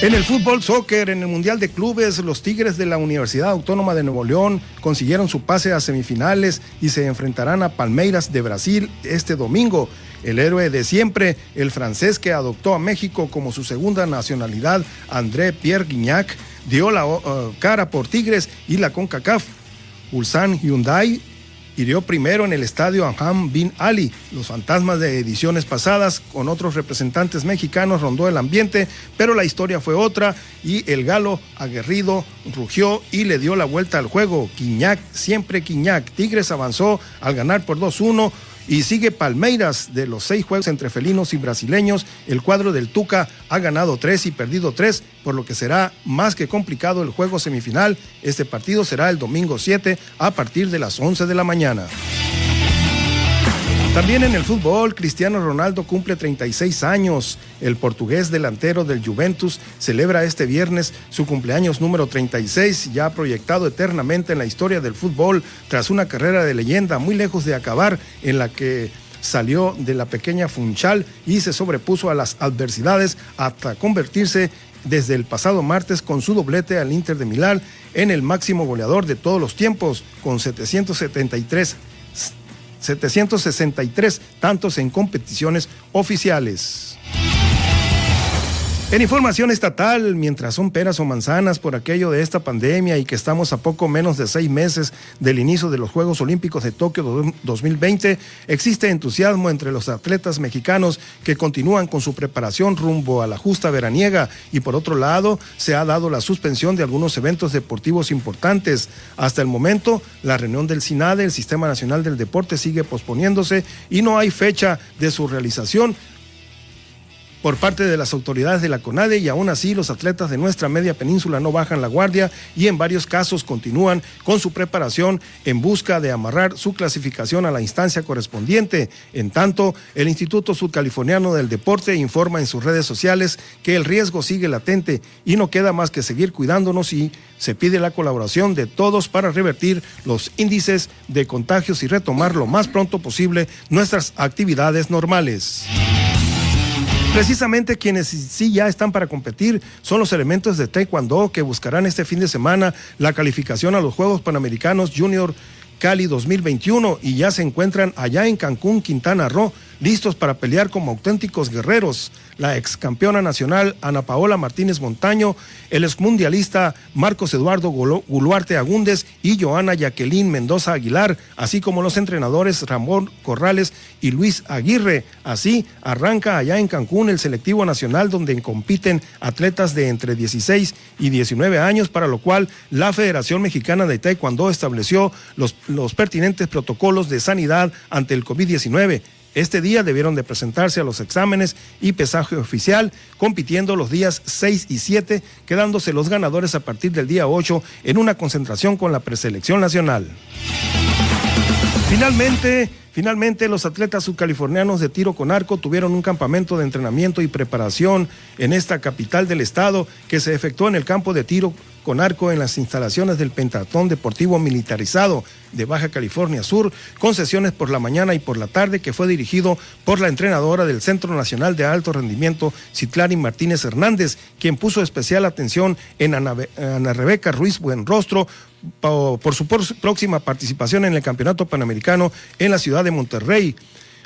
En el fútbol soccer, en el Mundial de Clubes, los Tigres de la Universidad Autónoma de Nuevo León consiguieron su pase a semifinales y se enfrentarán a Palmeiras de Brasil este domingo. El héroe de siempre, el francés que adoptó a México como su segunda nacionalidad, André Pierre Guignac, dio la uh, cara por Tigres y la CONCACAF Ulsan Hyundai hirió primero en el estadio Anham Bin Ali. Los fantasmas de ediciones pasadas con otros representantes mexicanos rondó el ambiente, pero la historia fue otra y el galo aguerrido rugió y le dio la vuelta al juego. Quiñac, siempre Quiñac. Tigres avanzó al ganar por 2-1 y sigue Palmeiras de los seis juegos entre felinos y brasileños. El cuadro del Tuca ha ganado tres y perdido tres, por lo que será más que complicado el juego semifinal. Este partido será el domingo 7 a partir de las 11 de la mañana. También en el fútbol, Cristiano Ronaldo cumple 36 años. El portugués delantero del Juventus celebra este viernes su cumpleaños número 36, ya proyectado eternamente en la historia del fútbol tras una carrera de leyenda muy lejos de acabar en la que salió de la pequeña Funchal y se sobrepuso a las adversidades hasta convertirse desde el pasado martes con su doblete al Inter de Milán en el máximo goleador de todos los tiempos con 773 763 tantos en competiciones oficiales. En información estatal, mientras son peras o manzanas por aquello de esta pandemia y que estamos a poco menos de seis meses del inicio de los Juegos Olímpicos de Tokio 2020, existe entusiasmo entre los atletas mexicanos que continúan con su preparación rumbo a la justa veraniega y por otro lado se ha dado la suspensión de algunos eventos deportivos importantes. Hasta el momento, la reunión del SINADE, el Sistema Nacional del Deporte, sigue posponiéndose y no hay fecha de su realización por parte de las autoridades de la CONADE y aún así los atletas de nuestra media península no bajan la guardia y en varios casos continúan con su preparación en busca de amarrar su clasificación a la instancia correspondiente. En tanto, el Instituto Sudcaliforniano del Deporte informa en sus redes sociales que el riesgo sigue latente y no queda más que seguir cuidándonos y se pide la colaboración de todos para revertir los índices de contagios y retomar lo más pronto posible nuestras actividades normales. Precisamente quienes sí ya están para competir son los elementos de Taekwondo que buscarán este fin de semana la calificación a los Juegos Panamericanos Junior Cali 2021 y ya se encuentran allá en Cancún, Quintana Roo, listos para pelear como auténticos guerreros. La ex campeona nacional Ana Paola Martínez Montaño, el ex mundialista Marcos Eduardo Guluarte Agúndez y Joana Jacqueline Mendoza Aguilar, así como los entrenadores Ramón Corrales y Luis Aguirre. Así arranca allá en Cancún el selectivo nacional donde compiten atletas de entre 16 y 19 años, para lo cual la Federación Mexicana de Taekwondo estableció los, los pertinentes protocolos de sanidad ante el COVID-19. Este día debieron de presentarse a los exámenes y pesaje oficial, compitiendo los días 6 y 7, quedándose los ganadores a partir del día 8 en una concentración con la preselección nacional. Finalmente, Finalmente, los atletas subcalifornianos de tiro con arco tuvieron un campamento de entrenamiento y preparación en esta capital del estado que se efectuó en el campo de tiro con arco en las instalaciones del Pentatón Deportivo Militarizado de Baja California Sur, con sesiones por la mañana y por la tarde, que fue dirigido por la entrenadora del Centro Nacional de Alto Rendimiento, Citlani Martínez Hernández, quien puso especial atención en Ana, Rebeca Ruiz Buenrostro, por su próxima participación en el Campeonato Panamericano en la ciudad de Monterrey.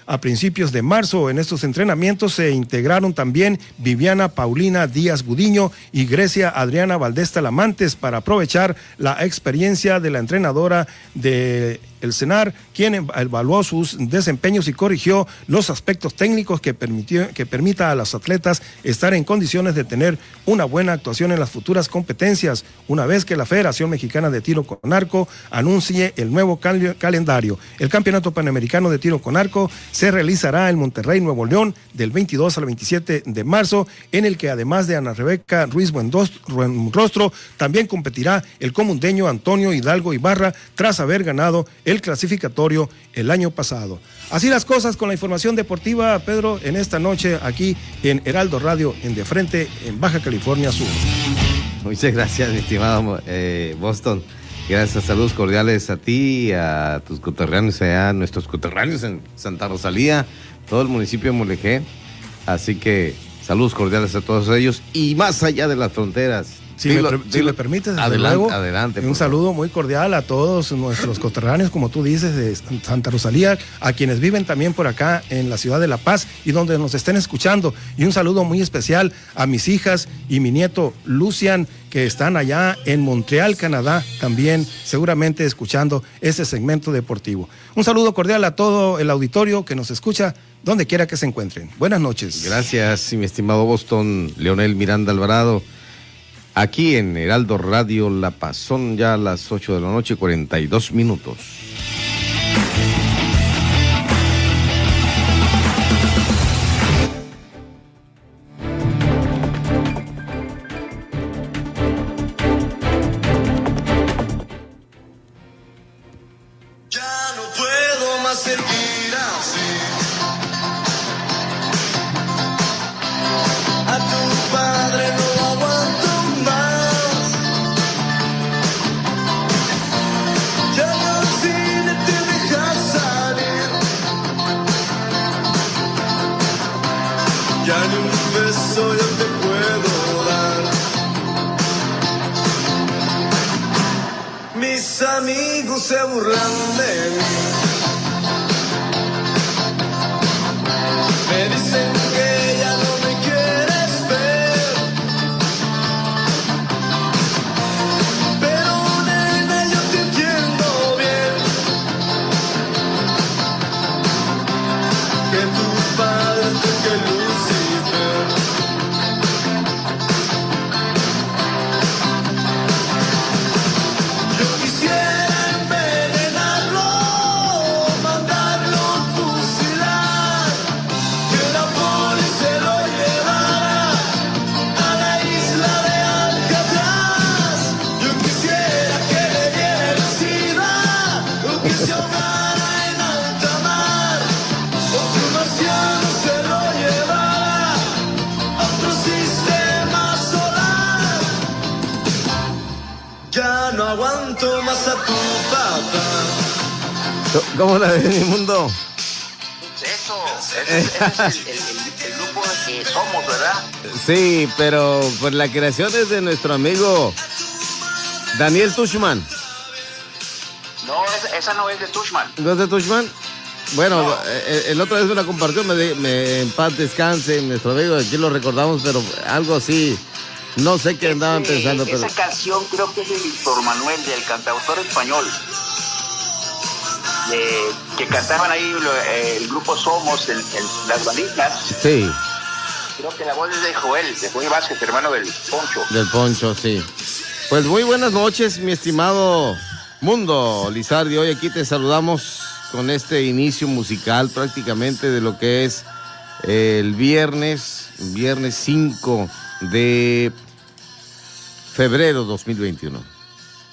A principios de marzo, en estos entrenamientos se integraron también Viviana Paulina Díaz Gudiño y Grecia Adriana Valdés Talamantes para aprovechar la experiencia de la entrenadora de el CENAR, quien evaluó sus desempeños y corrigió los aspectos técnicos que, permitió, que permita a los atletas estar en condiciones de tener una buena actuación en las futuras competencias, una vez que la Federación Mexicana de Tiro con Arco anuncie el nuevo calendario. El Campeonato Panamericano de Tiro con Arco se realizará en Monterrey, Nuevo León, del 22 al 27 de marzo, en el que además de Ana Rebeca Ruiz Buenrostro, también competirá el comundeño Antonio Hidalgo Ibarra, tras haber ganado el clasificatorio el año pasado. Así las cosas con la información deportiva, Pedro, en esta noche aquí en Heraldo Radio, en De Frente, en Baja California Sur. Muchas gracias, mi estimado eh, Boston. Gracias, saludos cordiales a ti, a tus coterráneos, a nuestros coterráneos en Santa Rosalía, todo el municipio de Molejé. Así que saludos cordiales a todos ellos y más allá de las fronteras si, me, permites, adelante, adelante. Un saludo muy cordial a todos nuestros coterráneos, como tú dices, de Santa Rosalía, a quienes viven también por acá en la ciudad de La Paz y donde nos estén escuchando. Y un saludo muy especial a mis hijas y mi nieto Lucian, que están allá en Montreal, Canadá, también seguramente escuchando ese segmento deportivo. Un saludo cordial a todo el auditorio que nos escucha donde quiera que se encuentren. Buenas noches. Gracias, mi estimado Boston, Leonel Miranda Alvarado aquí en Heraldo Radio La Paz. Son ya las 8 de la noche, 42 minutos. Me dicen que ya no ¿Cómo la ves, mi mundo? Eso, ese, ese es el, el- el grupo que somos, ¿verdad? Sí, pero pues la creación es de nuestro amigo Daniel Tushman. No, esa, esa no es de Tushman. ¿No es de Tushman? Bueno, eh, el, otro vez me la compartió, me, me- en paz descanse, nuestro amigo, aquí lo recordamos, pero algo así, no sé qué andaban Eh, pensando, pero... Esa canción creo que es de Víctor Manuel, del cantautor español. De- que cantaban ahí eh, el grupo Somos, el- el- las balitas. Sí, Creo que la voz es de Joel, de Joel Vázquez, hermano del Poncho. del poncho, sí. Pues muy buenas noches, mi estimado Mundo Lizardi. Hoy aquí te saludamos con este inicio musical prácticamente de lo que es eh, el viernes, viernes 5 de febrero 2021.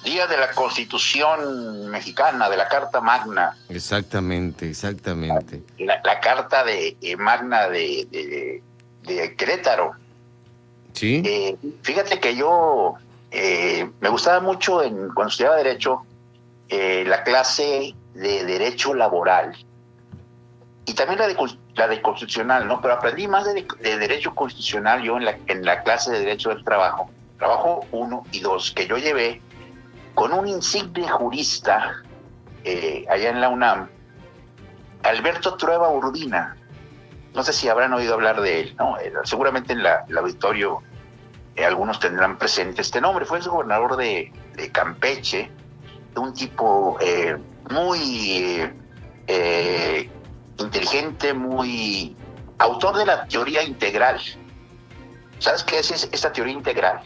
Día de la Constitución Mexicana, de la Carta Magna. Exactamente, exactamente. La, la Carta de eh, Magna de, de- de Querétaro. Sí. Eh, fíjate que yo eh, me gustaba mucho en, cuando estudiaba Derecho eh, la clase de Derecho Laboral y también la de, la de Constitucional, ¿no? Pero aprendí más de, de Derecho Constitucional yo en la, en la clase de Derecho del Trabajo, Trabajo 1 y 2, que yo llevé con un insigne jurista eh, allá en la UNAM, Alberto Trueba Urbina. No sé si habrán oído hablar de él, ¿no? Eh, Seguramente en la- el auditorio eh, algunos tendrán presente este nombre. Fue el gobernador de, de Campeche, un tipo muy inteligente, muy autor de la teoría integral. ¿Sabes qué es- esta teoría integral?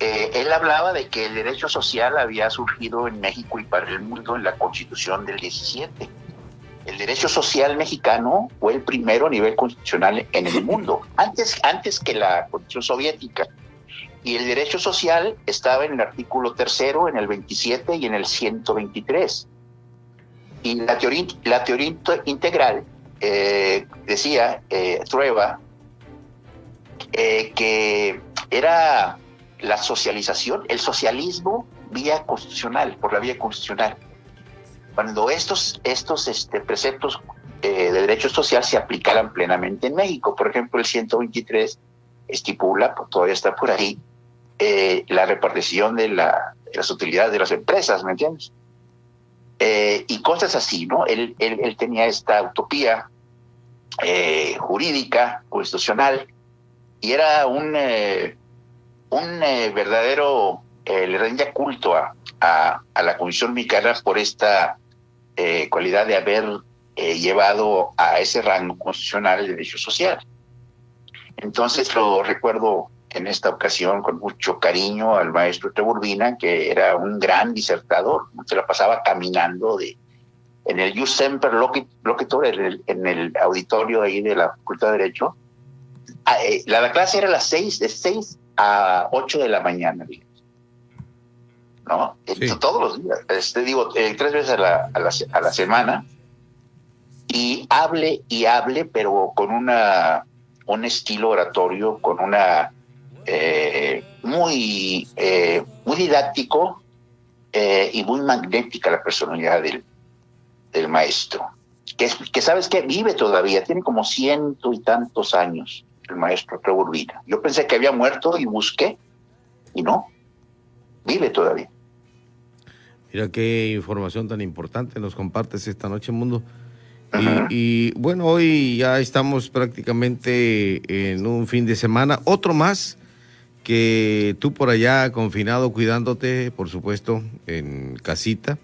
Eh, él hablaba de que el derecho social había surgido en México y para el mundo en la Constitución del 17. El derecho social mexicano fue el primero a nivel constitucional en el mundo, [LAUGHS] antes, antes que la Constitución soviética. Y el derecho social estaba en el artículo tercero, en el 27 y en el 123. Y la teoría, la teoría inte- integral eh, decía, eh, Trueba, eh, que era la socialización, el socialismo vía constitucional, por la vía constitucional. Cuando estos, estos este, preceptos eh, de derecho social se aplicaran plenamente en México, por ejemplo, el 123 estipula, pues, todavía está por ahí, eh, la repartición de, la- de las utilidades de las empresas, ¿me entiendes? Eh, y cosas así, ¿no? Él, él- él tenía esta utopía eh, jurídica, constitucional, y era un, un eh, verdadero, eh, le rendía culto a, a, a la Comisión Mexicana por esta eh, cualidad de haber eh, llevado a ese rango constitucional el derecho social. Entonces lo recuerdo en esta ocasión con mucho cariño al maestro Teburbina, que era un gran disertador, se la pasaba caminando de, en el Jus Semper en el, en el auditorio ahí de la Facultad de Derecho. Ah, eh, la, la clase era a las seis, de 6 a 8 de la mañana, digamos. ¿no? Todos los días, este, digo, eh, tres veces a la, a, la, se- a la semana, y hable y hable, pero con una, un estilo oratorio, con una eh, muy, eh, muy didáctico y muy magnética la personalidad del, del maestro. Que, es- que sabes que vive todavía, tiene como ciento y tantos años el maestro Trevor Urbina. Yo pensé que había muerto y busqué, y no, vive todavía. Mira qué información tan importante nos compartes esta noche, Mundo. Y, y, bueno, hoy ya estamos prácticamente en un fin de semana. Otro más que tú por allá confinado, cuidándote, por supuesto, en casita,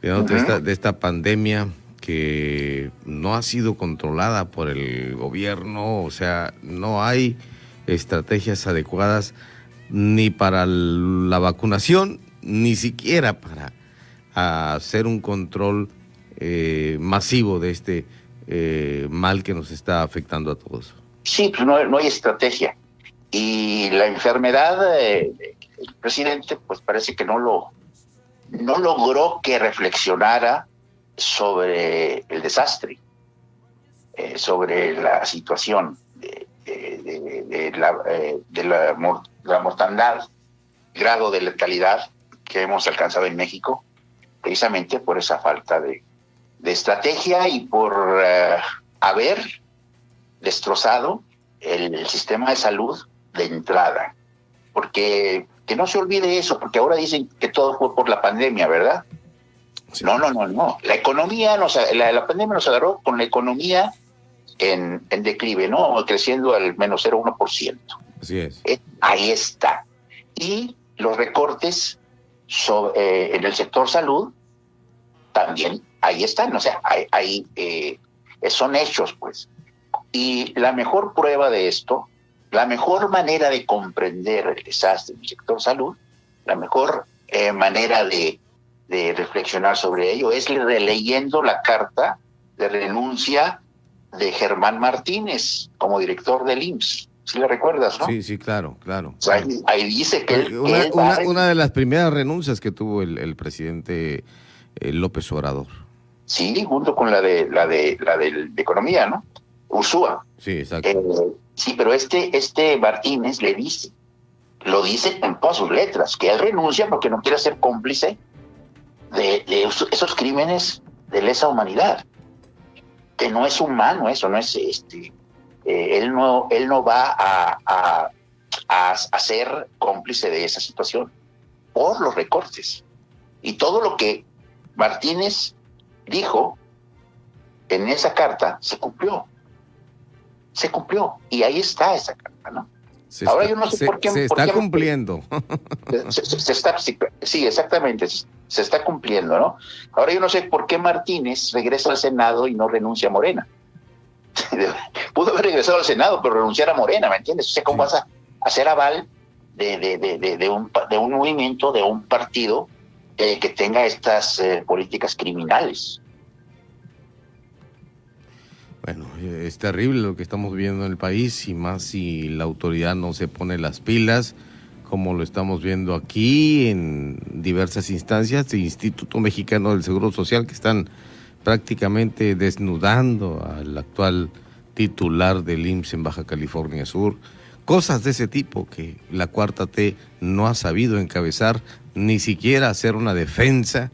cuidándote de, esta, de esta pandemia que no ha sido controlada por el gobierno, o sea, no hay estrategias adecuadas ni para la vacunación, ni siquiera para hacer un control eh, masivo de este eh, mal que nos está afectando a todos. Sí, pues no, hay estrategia. Y la enfermedad, eh, el presidente, pues parece que no lo, no logró que reflexionara sobre el desastre, eh, sobre la situación de, eh, la mor- la mortandad, grado de letalidad que hemos alcanzado en México. precisamente por esa falta de, estrategia y por eh, haber destrozado el, sistema de salud de entrada. Porque que no se olvide eso, porque ahora dicen que todo fue por la pandemia, ¿verdad? No, no, no, no. La economía, nos, la, la pandemia nos agarró con la economía en, en declive, ¿no? Creciendo al menos 0,1%. Así es. Eh, ahí está. Y los recortes eh, en el sector salud también ahí están, o sea, ahí, eh, son hechos, pues. Y la mejor prueba de esto, la mejor manera de comprender el desastre en el sector salud, la mejor manera de, de reflexionar sobre ello es releyendo la carta de renuncia de Germán Martínez como director del IMSS. Si le recuerdas, no? Sí, sí, claro, claro. ahí, dice que, él, una, una, de las primeras renuncias que tuvo el, presidente eh, López Obrador. Sí, junto con la de la de la de, economía, ¿no? Ursúa. Sí, exacto. Eh, sí, pero este este Martínez le dice, lo dice en todas sus letras, que él renuncia porque no quiere ser cómplice de, esos crímenes de lesa humanidad que no es humano eso, no es este, eh, él no, él no va a, a, a, ser cómplice de esa situación por los recortes. Y todo lo que Martínez dijo en esa carta se cumplió. Se cumplió. Y ahí está esa carta, ¿no? Ahora yo no sé por qué. Se está cumpliendo. [LAUGHS] Se, está, sí, exactamente, se, está cumpliendo, ¿no? Ahora yo no sé por qué Martínez regresa al Senado y no renuncia a Morena. [LAUGHS] Pudo haber regresado al Senado, pero renunciar a Morena, ¿me entiendes? O sea, ¿cómo vas a hacer aval de, de, un, de un movimiento, de un partido eh, que tenga estas eh, políticas criminales? Bueno, es terrible lo que estamos viendo en el país y más si la autoridad no se pone las pilas, como lo estamos viendo aquí en diversas instancias, el Instituto Mexicano del Seguro Social que están prácticamente desnudando al actual titular del IMSS en Baja California Sur. Cosas de ese tipo que la cuarta T no ha sabido encabezar, ni siquiera hacer una defensa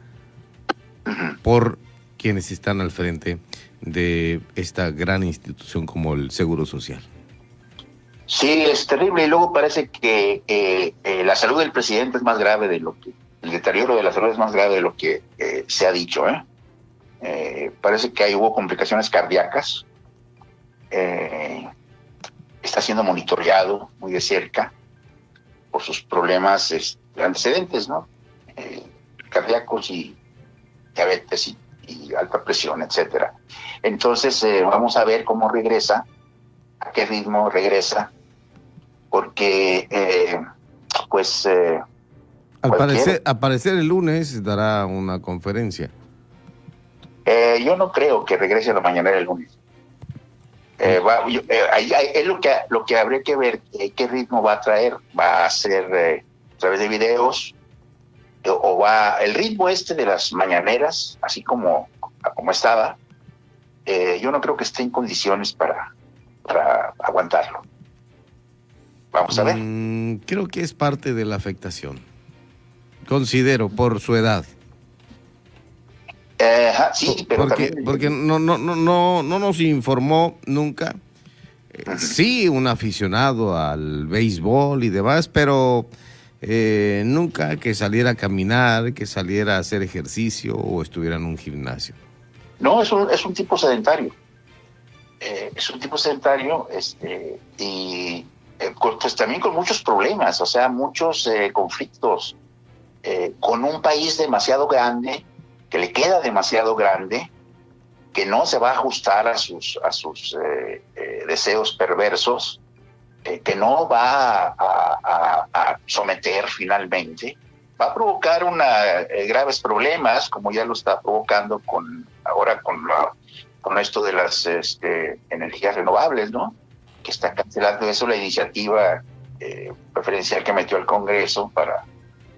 por quienes están al frente de esta gran institución como el Seguro Social. Sí, es terrible y luego parece que eh, eh, la salud del presidente es más grave de lo que, el deterioro de la salud es más grave de lo que eh, se ha dicho. parece que ahí hubo complicaciones cardíacas. está siendo monitoreado muy de cerca por sus problemas este, antecedentes, ¿no? cardíacos y diabetes y y alta presión, etcétera. Entonces eh, vamos a ver cómo regresa, a qué ritmo regresa, porque eh, pues eh, al parecer, parecer el lunes dará una conferencia. yo no creo que regrese a la mañana el lunes. es lo que lo que habría que ver qué ritmo va a traer. Va a ser a través de videos, o va el ritmo este de las mañaneras, así como, como estaba, eh, yo no creo que esté en condiciones para, para aguantarlo. Vamos a ver. Mm, creo que es parte de la afectación. Considero, por su edad. Eh, sí, pero porque, porque no, no, no, no, no nos informó nunca. Eh, sí, un aficionado al béisbol y demás, pero eh, nunca que saliera a caminar, que saliera a hacer ejercicio o estuviera en un gimnasio. No, es un, es un tipo sedentario. Eh, es un tipo sedentario este, y eh, pues también con muchos problemas, o sea, muchos conflictos, con un país demasiado grande, que le queda demasiado grande, que no se va a ajustar a sus, a sus deseos perversos eh, que no va a, someter finalmente, va a provocar una, eh, graves problemas, como ya lo está provocando con ahora con, con esto de las este, energías renovables, ¿no? Que está cancelando eso la iniciativa eh, preferencial que metió el Congreso para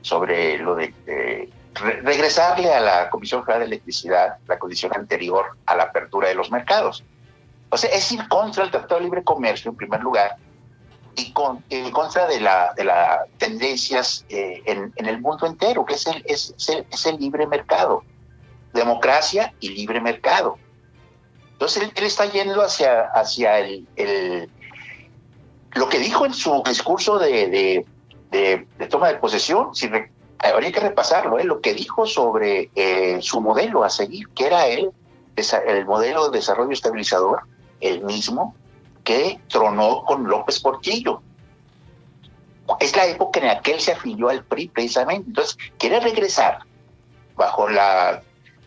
sobre lo de regresarle a la Comisión Federal de Electricidad la condición anterior a la apertura de los mercados. O sea, es ir contra el Tratado de Libre Comercio en primer lugar y con, en contra de las de la tendencias eh, en, en, el mundo entero, que es el, es, el, es el libre mercado, democracia y libre mercado. Entonces él, él está yendo hacia, hacia el, el, lo que dijo en su discurso de, de, de, de toma de posesión, si re, habría que repasarlo, ¿eh? lo que dijo sobre eh, su modelo a seguir, que era el, el modelo de desarrollo estabilizador, el mismo que tronó con López Portillo. Es la época en la que él se afilió al PRI precisamente. Entonces, quiere regresar bajo la,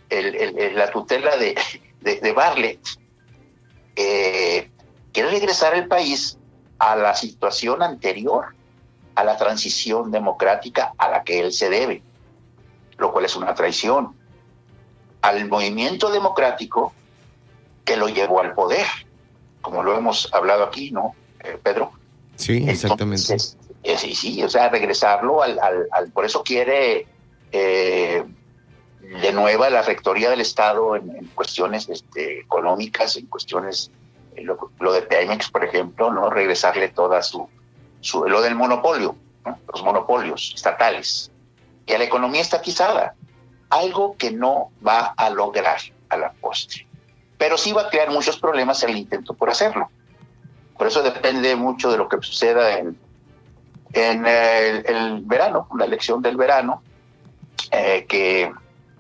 el, el, la tutela de, de, eh, quiere regresar el país a la situación anterior a la transición democrática a la que él se debe, lo cual es una traición al movimiento democrático que lo llevó al poder, como lo hemos hablado aquí, ¿no, eh, Pedro? Sí, exactamente. Entonces, eh, sí, sí, o sea, regresarlo al, al, al por eso quiere eh, de nuevo la rectoría del Estado en, en cuestiones este, económicas, en cuestiones, eh, lo, lo, de Pemex, por ejemplo, no regresarle toda su, su lo del monopolio, ¿no? los monopolios estatales, y a la economía estatizada, algo que no va a lograr a la postre, pero sí va a crear muchos problemas el intento por hacerlo. Por eso depende mucho de lo que suceda en, en el, el verano, la elección del verano, eh, que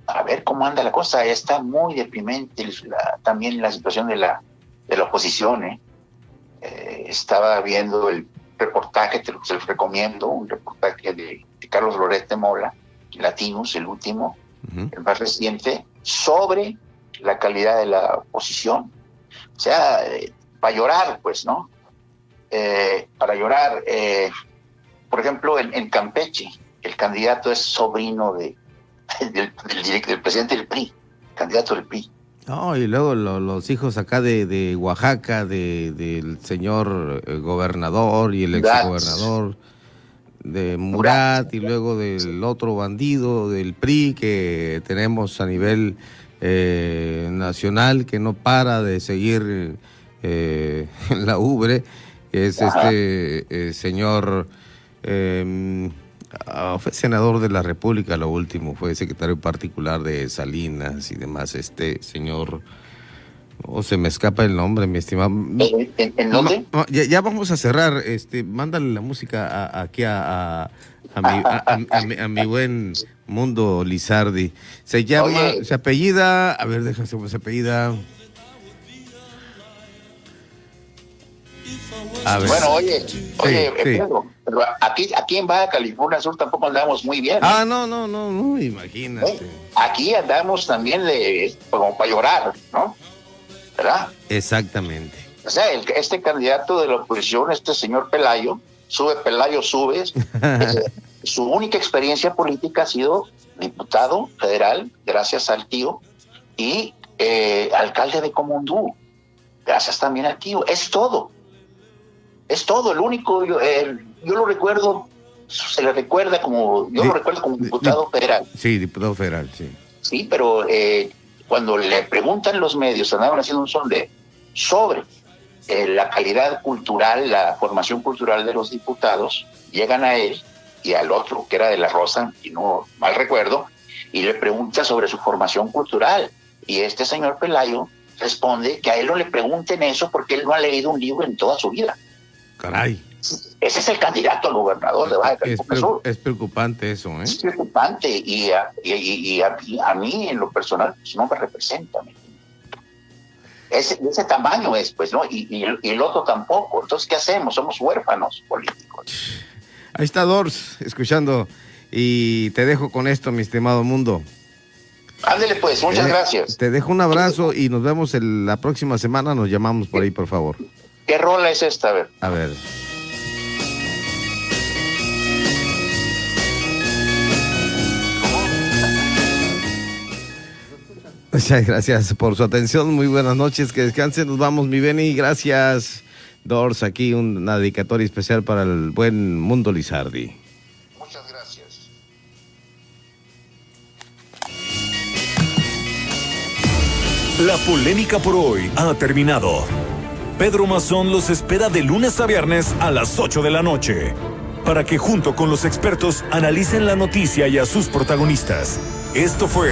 a ver cómo anda la cosa. Está muy deprimente la, también la situación de la, de la oposición. ¿eh? Eh, estaba viendo el reportaje, te lo, se los recomiendo, un reportaje de, de Carlos Lorete Mola, Latinos, el último, uh -huh. el más reciente, sobre la calidad de la oposición. O sea, eh, para llorar, pues, ¿no? Eh, para llorar. Eh, por ejemplo, en, en, Campeche, el candidato es sobrino de, [LAUGHS] del, del, del, presidente del PRI, candidato del PRI. No, y luego lo, los hijos acá de, de Oaxaca, de, del señor eh, gobernador y el ex gobernador de Murat, y luego del otro bandido del PRI que tenemos a nivel eh, nacional que no para de seguir eh, [LAUGHS] en la ubre, que es Ajá. este eh, señor eh, fue senador de la República, lo último, fue secretario particular de Salinas y demás, este señor, o se me escapa el nombre, mi estimado. ¿En, en, en dónde? No, no, ya, ya, vamos a cerrar, este, mándale la música a, aquí a, a, mi, a, mi, a, mi, buen Mundo Lizardi. Se llama, Oye. se apellida, a ver, déjame se apellida. Bueno, oye, oye, sí, Pedro, sí. pero aquí, aquí en Baja California Sur tampoco andamos muy bien. ¿eh? Ah, no, no, no, no, imagínate. Aquí andamos también de, como para llorar, ¿no? ¿Verdad? Exactamente. O sea, el, este candidato de la oposición, este señor Pelayo, sube Pelayo, sube. [LAUGHS] su única experiencia política ha sido diputado federal, gracias al tío, y eh, alcalde de Comondú, gracias también al tío. Es todo. Es todo, el único, yo, eh, yo lo recuerdo, se le recuerda como, yo lo recuerdo como diputado federal. Sí, diputado federal, sí. Sí, pero eh, cuando le preguntan los medios, andaban haciendo un sondeo sobre eh, la calidad cultural, la formación cultural de los diputados, llegan a él y al otro, que era de la Rosa, y no mal recuerdo, y le pregunta sobre su formación cultural. Y este señor Pelayo responde que a él no le pregunten eso porque él no ha leído un libro en toda su vida. Caray. Ese es el candidato al gobernador de Baja California es, Sur. Es preocupante eso, ¿eh? Es preocupante y a, y, y a, a mí en lo personal pues, no me representa. Ese, ese tamaño es, pues, ¿no? Y, el otro tampoco. Entonces, ¿qué hacemos? Somos huérfanos políticos. Ahí está Dors, escuchando. Y te dejo con esto, mi estimado mundo. Ándele pues, muchas eh, gracias. Te dejo un abrazo y nos vemos el, la próxima semana. Nos llamamos por ahí, por favor. ¿Qué rola es esta? A ver. A ver. Muchas gracias por su atención. Muy buenas noches. Que descansen. Nos vamos, mi Beni. Gracias. Dors, aquí una dedicatoria especial para el buen Mundo Lizardi. Muchas gracias. La polémica por hoy ha terminado Pedro Mazón los espera de lunes a viernes a las 8 de la noche para que junto con los expertos analicen la noticia y a sus protagonistas. Esto fue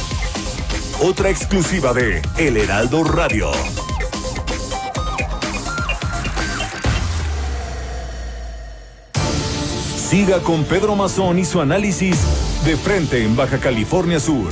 Otra exclusiva de El Heraldo Radio. Siga con Pedro Mazón y su análisis De Frente en Baja California Sur.